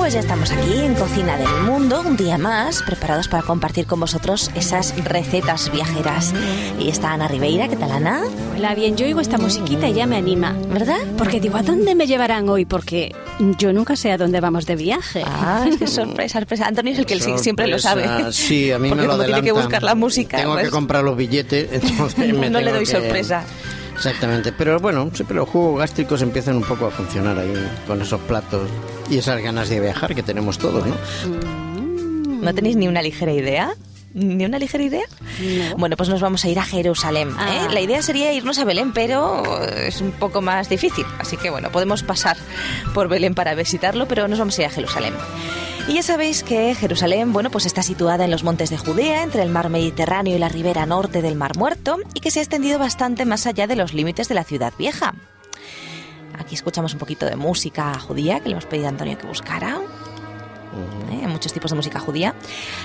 pues ya estamos aquí en Cocina del Mundo, un día más, preparados para compartir con vosotros esas recetas viajeras. Y está Ana Ribeira, ¿qué tal Ana? Hola, bien, yo oigo esta musiquita y ya me anima. ¿Verdad? Porque digo, ¿a dónde me llevarán hoy? Porque yo nunca sé a dónde vamos de viaje. Ah, es que sorpresa, sorpresa. Antonio es el que Sorpresa. siempre lo sabe. Sí, a mí Porque me lo como tiene que adelantan. buscar la música, Tengo pues, que comprar los billetes, entonces me no le tengo doy que- sorpresa. Exactamente, pero bueno, siempre los jugos gástricos empiezan un poco a funcionar ahí con esos platos y esas ganas de viajar que tenemos todos, ¿no? ¿No tenéis ni una ligera idea? ¿Ni una ligera idea? Bueno, pues nos vamos a ir a Jerusalén. ¿eh? Ah. La idea sería irnos a Belén, pero es un poco más difícil. Así que bueno, podemos pasar por Belén para visitarlo, pero nos vamos a ir a Jerusalén. Y ya sabéis que Jerusalén, bueno, pues está situada en los montes de Judea, entre el mar Mediterráneo y la ribera norte del Mar Muerto, y que se ha extendido bastante más allá de los límites de la ciudad vieja. Aquí escuchamos un poquito de música judía que le hemos pedido a Antonio que buscara. ¿Eh? muchos tipos de música judía.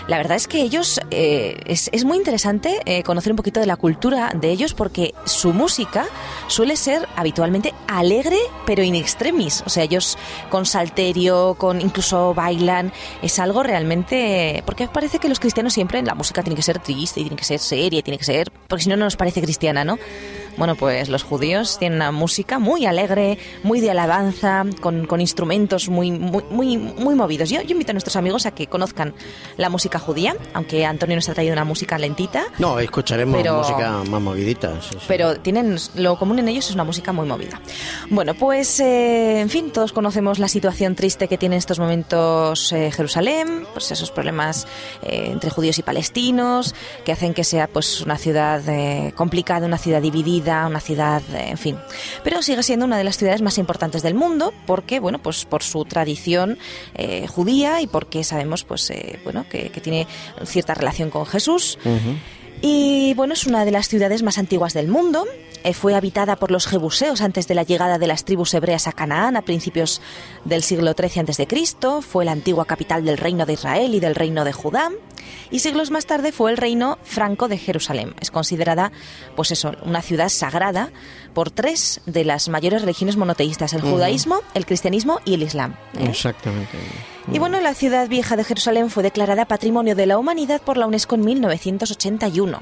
La verdad es que ellos, eh, es, es muy interesante eh, conocer un poquito de la cultura de ellos porque su música suele ser habitualmente alegre pero in extremis. O sea, ellos con salterio, con incluso bailan, es algo realmente... Porque parece que los cristianos siempre la música tiene que ser triste, y tiene que ser seria, tiene que ser... Porque si no, no nos parece cristiana, ¿no? Bueno, pues los judíos tienen una música muy alegre, muy de alabanza, con, con instrumentos muy, muy, muy, muy movidos. Yo, yo invito a nuestros amigos a que conozcan la música judía, aunque Antonio nos ha traído una música lentita, No, escucharemos Pero- música más movidita. sí, sí. pero tienen lo común en ellos es una música muy movida. Bueno, pues eh, en fin, todos conocemos la situación triste que tiene en estos momentos eh, Jerusalén, pues esos problemas eh, entre judíos y palestinos que hacen que sea pues una ciudad eh, complicada, una ciudad dividida, una ciudad, eh, en fin. Pero sigue siendo una de las ciudades más importantes del mundo porque, bueno, pues por su tradición eh, judía y porque sabemos, pues, eh, bueno, que, que tiene cierta relación con Jesús. Y bueno, es una de las ciudades más antiguas del mundo. Eh, fue habitada por los jebuseos antes de la llegada de las tribus hebreas a Canaán a principios del siglo XIII a.C. Fue la antigua capital del reino de Israel y del reino de Judá. Y siglos más tarde fue el reino franco de Jerusalén. Es considerada, pues eso, una ciudad sagrada por tres de las mayores religiones monoteístas: el judaísmo, el cristianismo y el islam. ¿eh? Exactamente. Y bueno, la ciudad vieja de Jerusalén fue declarada Patrimonio de la Humanidad por la UNESCO en 1981,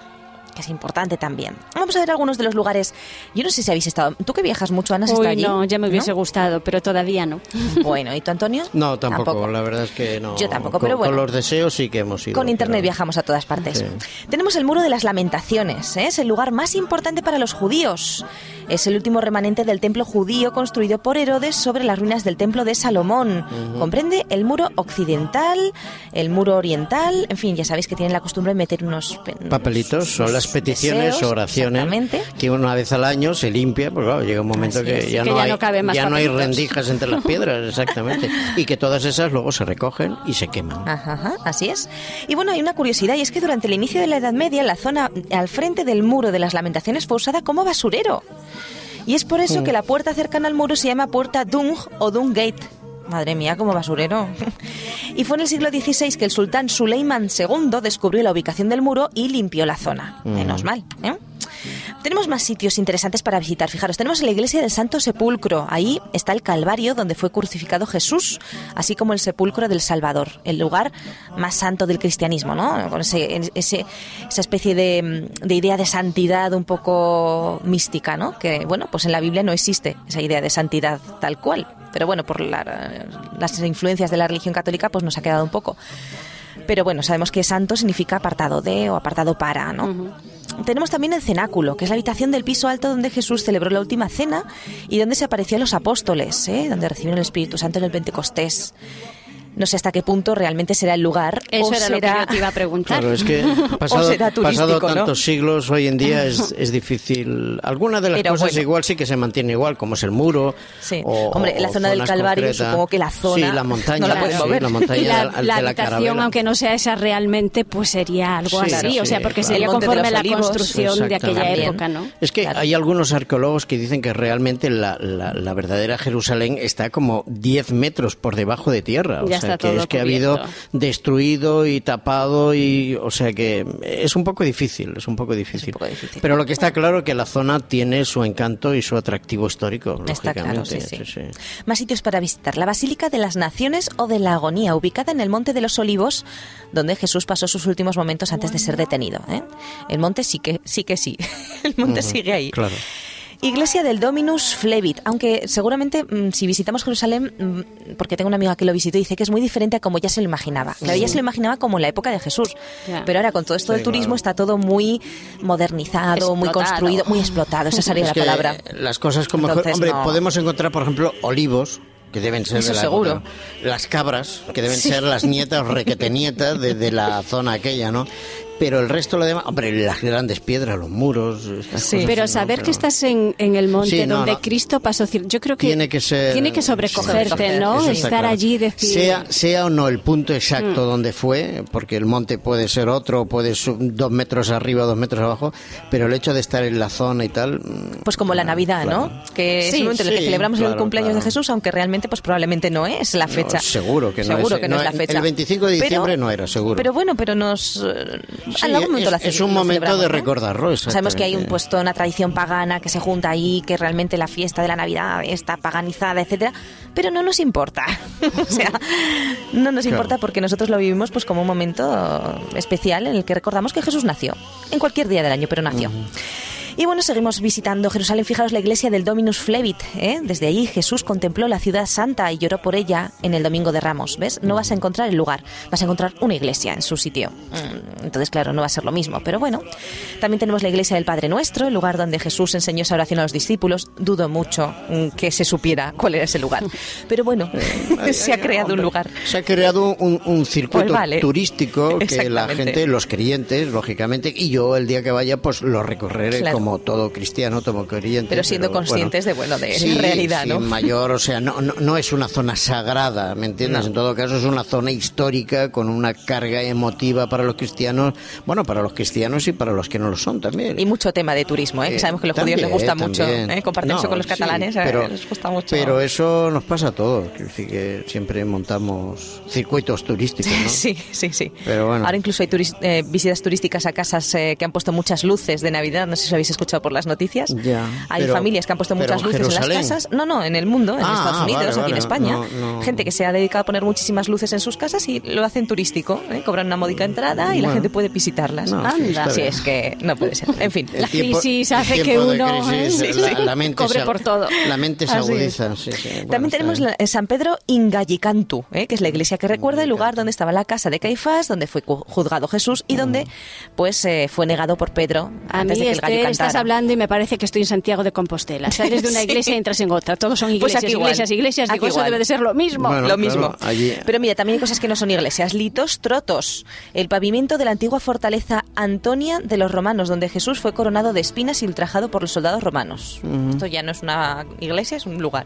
que es importante también. Vamos a ver algunos de los lugares. Yo no sé si habéis estado. ¿Tú que viajas mucho, Ana? ¿Has Uy, estado allí? no, ya me hubiese ¿No? gustado, pero todavía no. Bueno, ¿y tú, Antonio? No, tampoco, la verdad es que no. Yo tampoco, Con- pero bueno. Con los deseos sí que hemos ido. Con internet pero- viajamos a todas partes. Sí. Tenemos el Muro de las Lamentaciones, ¿eh? es el lugar más importante para los judíos. Es el último remanente del templo judío construido por Herodes sobre las ruinas del templo de Salomón. Comprende el muro occidental, el muro oriental, en fin, ya sabéis que tienen la costumbre de meter unos pe- Papelitos son las peticiones deseos, oraciones que una vez al año se limpia, pues claro, llega un momento Así que, es, ya, que no ya hay, no caben más ya no hay papelitos. rendijas entre las piedras, exactamente, y que todas esas luego se recogen y se queman. Ajá, ajá, así es. Y bueno, hay una curiosidad y es que durante el inicio de la Edad Media la zona al frente del muro de las lamentaciones fue usada como basurero. Y es por eso Mm. que la puerta cercana al muro se llama puerta Dung o Dung Gate. Madre mía, como basurero. y fue en el siglo XVI que el sultán Suleiman II descubrió la ubicación del muro y limpió la zona. Mm. Menos mal. ¿eh? Tenemos más sitios interesantes para visitar. Fijaros, tenemos la iglesia del Santo Sepulcro. Ahí está el Calvario donde fue crucificado Jesús, así como el sepulcro del Salvador, el lugar más santo del cristianismo, ¿no? Con ese, ese- esa especie de, de idea de santidad un poco mística, ¿no? Que, bueno, pues en la Biblia no existe esa idea de santidad tal cual. Pero bueno, por la- las influencias de la religión católica, pues nos ha quedado un poco. Pero bueno, sabemos que santo significa apartado de o apartado para, ¿no? Tenemos también el cenáculo, que es la habitación del piso alto donde Jesús celebró la última cena y donde se apareció los apóstoles, ¿eh? donde recibieron el Espíritu Santo en el Pentecostés. No sé hasta qué punto realmente será el lugar. Eso o era lo que será- yo te iba a preguntar. Claro, es que pasado, será turístico, pasado ¿no? tantos siglos, hoy en día es, es difícil. Algunas de las Pero cosas bueno. igual sí que se mantiene igual, como es el muro. Sí. o- Hombre, la zona del Calvario, concretas. supongo que la zona Sí, la montaña. no la pueden sí, mover. la montaña y la, de la de la habitación, aunque no sea esa realmente, pues sería algo Sí, así. sí, o sea, porque claro. sería conforme a la Olivos. construcción de aquella época, ¿no? Es que Claro. hay algunos arqueólogos que dicen que realmente la, la- la verdadera Jerusalén está como 10 metros por debajo de tierra. O Ya está que todo es que ha habido destruido y tapado y o sea que es un poco difícil, es un poco difícil. poco difícil. Pero lo que está claro es que la zona tiene su encanto y su atractivo histórico, Está claro, sí, sí. sí, sí. Más sitios para visitar. La Basílica de las Naciones o de la Agonía, ubicada en el Monte de los Olivos, donde Jesús pasó sus últimos momentos antes de ser detenido. ¿eh? El monte sí que sí. Que sí. El monte sigue ahí. Claro. Iglesia del Dominus Flevit, aunque seguramente mm, si visitamos Jerusalén, mm, porque tengo una amiga que lo visitó, dice que es muy diferente a como ya se lo imaginaba. Claro, ella se lo imaginaba como en la época de Jesús, pero ahora con todo esto Sí, del turismo claro. está todo muy modernizado, muy construido, muy explotado, esa sería Es la palabra. Las cosas como... Entonces, hombre, no. podemos encontrar, por ejemplo, olivos, que deben ser Eso de la seguro. época. Las cabras, que deben ser las nietas o requetenietas de, de la zona aquella, ¿no? Pero el resto, lo demás... Hombre, las grandes piedras, los muros... estas Sí. cosas, Pero ¿no? saber Pero- que estás en, en el monte Sí, no, donde no. Cristo pasó, yo creo que tiene que ser tiene que sobrecogerte, Sí. ¿no? Estar claro. allí y decir sea sea o no el punto exacto Mm. donde fue porque el monte puede ser otro puede ser dos metros arriba dos metros abajo pero el hecho de estar en la zona y tal mm, Pues como la Navidad, claro. ¿no? Que es el momento en el que celebramos el cumpleaños claro. de Jesús, aunque realmente pues probablemente no es la fecha. No, seguro que no Seguro es, que no, no, es la fecha. el 25 de Pero- diciembre no era, seguro. Pero bueno, pero nos... Sí, en algún momento es, lo hace- es un lo momento de ¿no? recordarlo Sabemos que hay un puesto, una tradición pagana que se junta ahí, que realmente la fiesta de la Navidad está paganizada, etcétera, pero no nos importa. o sea, no nos Claro. importa porque nosotros lo vivimos pues como un momento especial en el que recordamos que Jesús nació. En cualquier día del año, pero nació. Y bueno, seguimos visitando Jerusalén. Fijaros la iglesia del Dominus Flevit. ¿eh? Desde ahí Jesús contempló la ciudad santa y lloró por ella en el Domingo de Ramos. ¿Ves? No vas a encontrar el lugar, vas a encontrar una iglesia en su sitio. Mm, Entonces, claro, no va a ser lo mismo. Pero bueno, también tenemos la iglesia del Padre Nuestro, el lugar donde Jesús enseñó esa oración a los discípulos. Dudo mucho mm, que se supiera cuál era ese lugar. Pero bueno, se ha creado un lugar. Se ha creado un, un circuito Pues vale. turístico que la gente, los creyentes, lógicamente, y yo el día que vaya, pues lo recorreré Claro. como todo cristiano, como creyente. Pero siendo bueno, conscientes de, bueno, de sí, la realidad, sí, ¿no? mayor, o sea, no, no, no es una zona sagrada, ¿me entiendes? No. En todo caso, es una zona histórica con una carga emotiva para los cristianos, bueno, para los cristianos y para los que no lo son también. Y mucho tema de turismo, ¿eh? que Eh, sabemos que a los judíos les también, gusta mucho también. ¿eh? compartir eso con los sí, catalanes, ¿eh? pero, les gusta mucho. Pero eso nos pasa a todos, sí que siempre montamos circuitos turísticos, ¿no? Sí, sí, sí. Pero bueno. Ahora incluso hay turis- eh, visitas turísticas a casas eh, que han puesto muchas luces de Navidad. No sé si lo habéis escuchado por las noticias. Ya, hay pero- familias que han puesto muchas luces en las casas. No, no, en el mundo, en Ah, Estados Unidos, vale, aquí en. España. No, no. Gente que se ha dedicado a poner muchísimas luces en sus casas y lo hacen turístico. ¿eh? Cobran una módica entrada y la gente puede visitarlas. No, Anda, sí, es que no puede ser. En fin. La crisis hace que uno, crisis, ¿eh? la, Sí, la mente cobre se, por todo. La mente se agudiza. sí, sí. Bueno, También tenemos la- eh, San Pedro Ingallicantu, ¿eh? que es la iglesia que recuerda el lugar donde estaba la casa de Caifás, donde fue juzgado Jesús y donde pues eh, fue negado por Pedro A antes mí de que el gallo Esther, estás hablando y me parece que estoy en Santiago de Compostela. Sales de una Sí. iglesia y entras en otra. Todos son Pues iglesias, igual. iglesias, iglesias. Digo, eso debe de ser lo mismo. Bueno, lo claro, mismo. allí- Pero mira, también hay cosas que no son iglesias. Litos Trotos, el pavimento de la antigua fortaleza Antonia de los romanos, donde Jesús fue coronado de espinas y ultrajado por los soldados romanos. Esto ya no es una iglesia, es un lugar.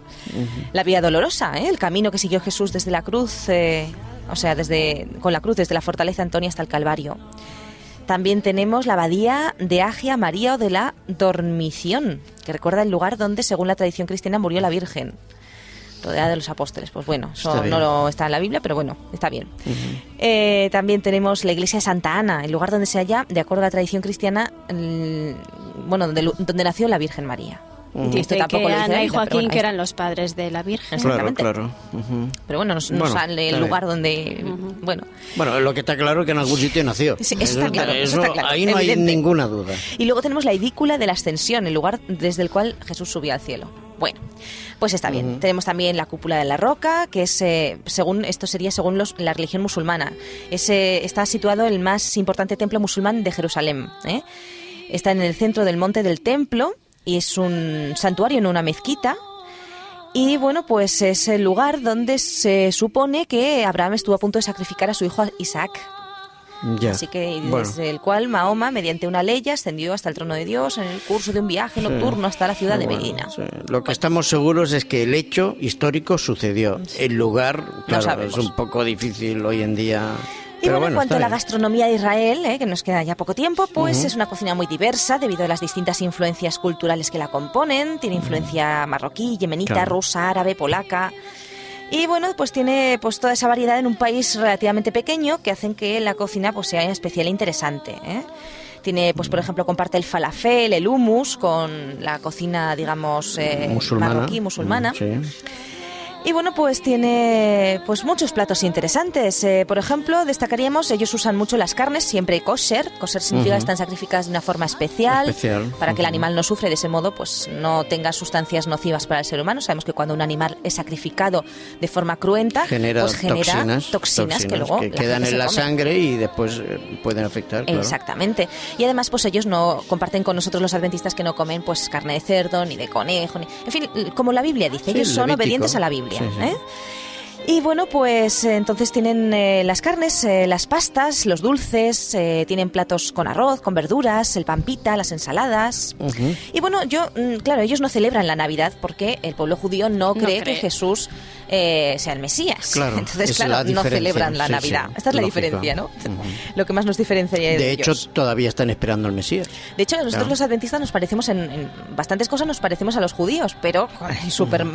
La Vía Dolorosa, ¿eh? el camino que siguió Jesús desde la cruz, eh, o sea, desde con la cruz desde la fortaleza Antonia hasta el Calvario. También tenemos la abadía de Agia María o de la Dormición, que recuerda el lugar donde, según la tradición cristiana, murió la Virgen, rodeada de los apóstoles. Pues bueno, eso no lo está en la Biblia, pero bueno, está bien. Eh, también tenemos la iglesia de Santa Ana, el lugar donde se halla, de acuerdo a la tradición cristiana, el- bueno, donde nació la Virgen María. Dice Esto tampoco que lo dice la Ana y pero Joaquín, bueno, que eran los padres de la Virgen. Claro, exactamente. claro. Pero bueno, Bueno, sale el lugar donde... Bueno, Bueno, lo que está claro es que en algún sitio nació. Sí, eso está claro, eso eso- está claro, ahí no hay ninguna duda. Y luego tenemos la edícula de la ascensión, el lugar desde el cual Jesús subió al cielo. Bueno, pues está bien. Tenemos también la cúpula de la roca, que es, eh, según esto sería según los- la religión musulmana. Es, eh, está situado el más importante templo musulmán de Jerusalén. ¿eh? Está en el centro del monte del templo es un santuario, no una mezquita. Y bueno, pues es el lugar donde se supone que Abraham estuvo a punto de sacrificar a su hijo Isaac. Ya. Así que Bueno. desde el cual Mahoma, mediante una ley, ascendió hasta el trono de Dios en el curso de un viaje nocturno hasta la ciudad de Medina. sí. Lo que estamos seguros es que el hecho histórico sucedió. El lugar, claro, es un poco difícil hoy en día. Y Pero bueno, en cuanto a la gastronomía de Israel, eh, que nos queda ya poco tiempo, pues es una cocina muy diversa debido a las distintas influencias culturales que la componen. Tiene influencia marroquí, yemenita, Claro. rusa, árabe, polaca. Y bueno, pues tiene pues toda esa variedad en un país relativamente pequeño que hacen que la cocina pues sea especial e interesante. ¿eh? Tiene, pues por ejemplo, comparte el falafel, el hummus con la cocina, digamos, eh, Musulmana. marroquí, musulmana. Mm, Sí. Y bueno, pues tiene pues muchos platos interesantes. Eh, por ejemplo, destacaríamos, ellos usan mucho las carnes, siempre kosher. Kosher significa que están sacrificadas de una forma especial, Especial, para que el animal no sufre de ese modo, pues no tenga sustancias nocivas para el ser humano. Sabemos que cuando un animal es sacrificado de forma cruenta, Genera, pues genera toxinas, toxinas que luego quedan en la come. sangre y después eh, pueden afectar. claro. Exactamente. Y además, pues ellos no comparten con nosotros los adventistas que no comen pues carne de cerdo, ni de conejo, ni... En fin, como la Biblia dice, Sí, ellos son obedientes a la Biblia. Sí, sí. ¿eh? Y bueno, pues entonces tienen eh, las carnes, eh, las pastas, los dulces, eh, tienen platos con arroz, con verduras, el pampita, las ensaladas. Y bueno, yo, mm, claro, ellos no celebran la Navidad porque el pueblo judío no No cree cree. que Jesús eh, sea el Mesías. Claro, Entonces, es claro, la no celebran la Sí, Navidad. sí, Esta es la diferencia, ¿no? Lo que más nos diferencia de, De hecho, ellos. todavía están esperando al Mesías. De hecho, nosotros Claro. los adventistas nos parecemos en, en bastantes cosas, nos parecemos a los judíos, pero súper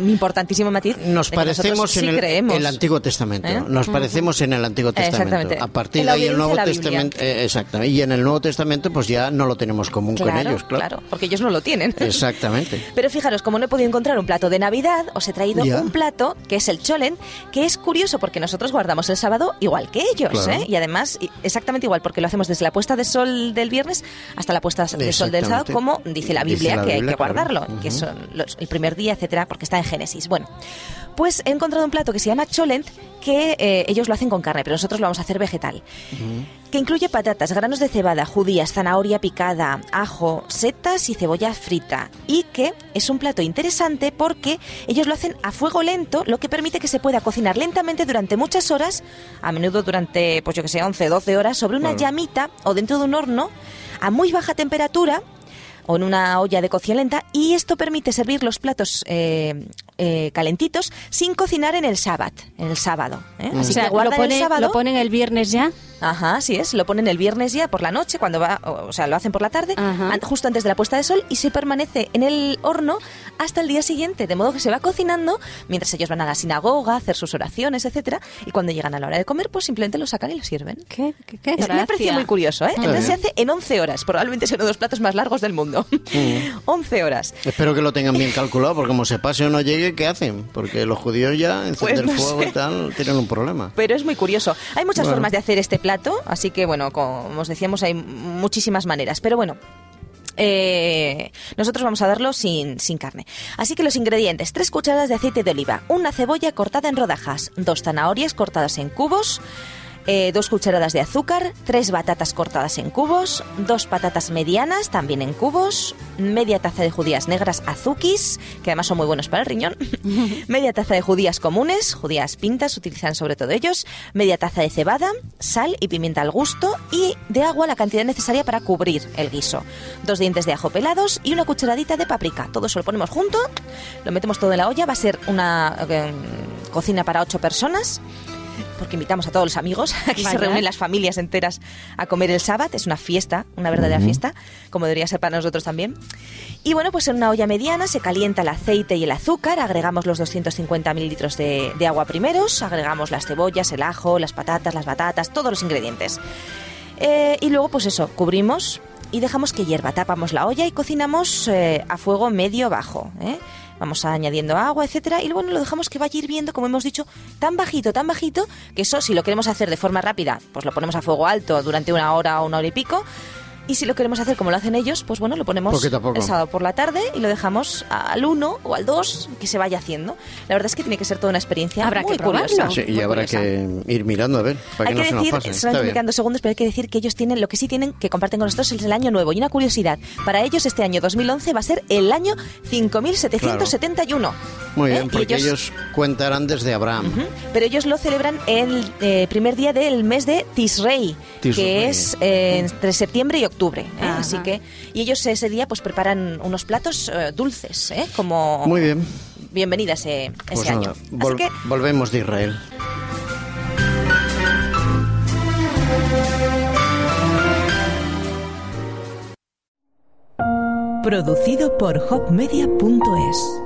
importantísimo matiz. Nos parecemos sí en el, creemos. el Antiguo Testamento. ¿Eh? Nos parecemos en el Antiguo Testamento. Exactamente. A partir de ahí el Nuevo. Testamento. eh, exactamente. Y en el Nuevo Testamento, pues ya no lo tenemos común Claro, con ellos, claro. porque ellos no lo tienen. Exactamente. Pero fijaros, como no he podido encontrar un plato de Navidad, os he traído Ya. un plato que es el cholen, que es curioso porque nosotros guardamos el sábado igual que ellos, Claro. ¿eh? Y además exactamente igual porque lo hacemos desde la puesta de sol del viernes hasta la puesta de sol del sábado, como dice la Dice Biblia que hay que claro. guardarlo, que son los- el primer día, etcétera, porque está en Génesis. Bueno, pues he encontrado un plato que se llama cholent que eh, ellos lo hacen con carne, pero nosotros lo vamos a hacer vegetal. Que incluye patatas, granos de cebada, judías, zanahoria picada, ajo, setas y cebolla frita. Y que es un plato interesante porque ellos lo hacen a fuego lento, lo que permite que se pueda cocinar lentamente durante muchas horas, a menudo durante, pues yo que sé, 11, 12 horas, sobre una llamita o dentro de un horno a muy baja temperatura o en una olla de cocción lenta y esto permite servir los platos eh, eh, calentitos sin cocinar en el sábado, en el sábado. ¿eh? Mm. Así o sea, que lo, guardan el sábado. lo ponen el viernes ya. Ajá, así es. Lo ponen el viernes ya por la noche, cuando va, o o sea, lo hacen por la tarde, Ajá. justo antes de la puesta de sol, y se permanece en el horno hasta el día siguiente, de modo que se va cocinando mientras ellos van a la sinagoga, a hacer sus oraciones, etcétera, y cuando llegan a la hora de comer, pues simplemente lo sacan y lo sirven. ¿Qué, qué, qué Es- me pareció muy curioso, ¿eh? Entonces se hace en 11 horas, probablemente sea uno de los platos más largos del mundo. 11 horas. Espero que lo tengan bien calculado, porque como se pase o no llegue, ¿qué hacen? Porque los judíos ya encender Pues no fuego sé. y tal tienen un problema. Pero es muy curioso. Hay muchas Bueno. formas de hacer este plato, así que bueno, como os decíamos, hay muchísimas maneras. Pero bueno. eh, nosotros vamos a darlo sin, sin carne. Así que los ingredientes: 3 cucharadas de aceite de oliva, una cebolla cortada en rodajas, dos zanahorias cortadas en cubos, eh, dos cucharadas de azúcar, tres batatas cortadas en cubos, dos patatas medianas también en cubos, media taza de judías negras azukis, que además son muy buenos para el riñón, media taza de judías comunes, judías pintas, utilizan sobre todo ellos, media taza de cebada, sal y pimienta al gusto y de agua la cantidad necesaria para cubrir el guiso, dos dientes de ajo pelados y una cucharadita de paprika. Todo eso lo ponemos junto, lo metemos todo en la olla, va a ser una eh, cocina para ocho personas porque invitamos a todos los amigos. Aquí se reúnen las familias enteras a comer el sábado. Es una fiesta, una verdadera fiesta, como debería ser para nosotros también. Y bueno, pues en una olla mediana se calienta el aceite y el azúcar. Agregamos los 250 mililitros de, de agua primeros. Agregamos las cebollas, el ajo, las patatas, las batatas, todos los ingredientes. Eh, y luego, pues eso, cubrimos y dejamos que hierva. Tapamos la olla y cocinamos eh, a fuego medio bajo. ¿eh? Vamos añadiendo agua, etcétera, y luego lo dejamos que vaya hirviendo, como hemos dicho, tan bajito, tan bajito, que eso, si lo queremos hacer de forma rápida, pues lo ponemos a fuego alto durante una hora o una hora y pico. Y si lo queremos hacer como lo hacen ellos, pues bueno, lo ponemos Poquito a poco. el sábado por la tarde y lo dejamos al 1 o al 2 que se vaya haciendo. La verdad es que tiene que ser toda una experiencia Habrá muy que curiosa. Sí, y muy habrá curiosa. que ir mirando a ver, para Hay que que no decir, se nos solamente me quedan segundos, pero hay que decir que ellos tienen, lo que sí tienen, que comparten con nosotros es el año nuevo. Y una curiosidad, para ellos este año 2011 va a ser el año 5771. Muy ¿eh? bien, porque ellos... cuentarán desde Abraham. Ujú. Pero ellos lo celebran el eh, primer día del mes de Tisrei, Tisrei. que es eh, entre septiembre y octubre. ¿Eh? Ajá. Así que y ellos ese día pues preparan unos platos eh, dulces, ¿eh? como Muy bien. bienvenida ese, ese Pues año. nada, Así vol- que volvemos de Israel. Producido por hopmedia.es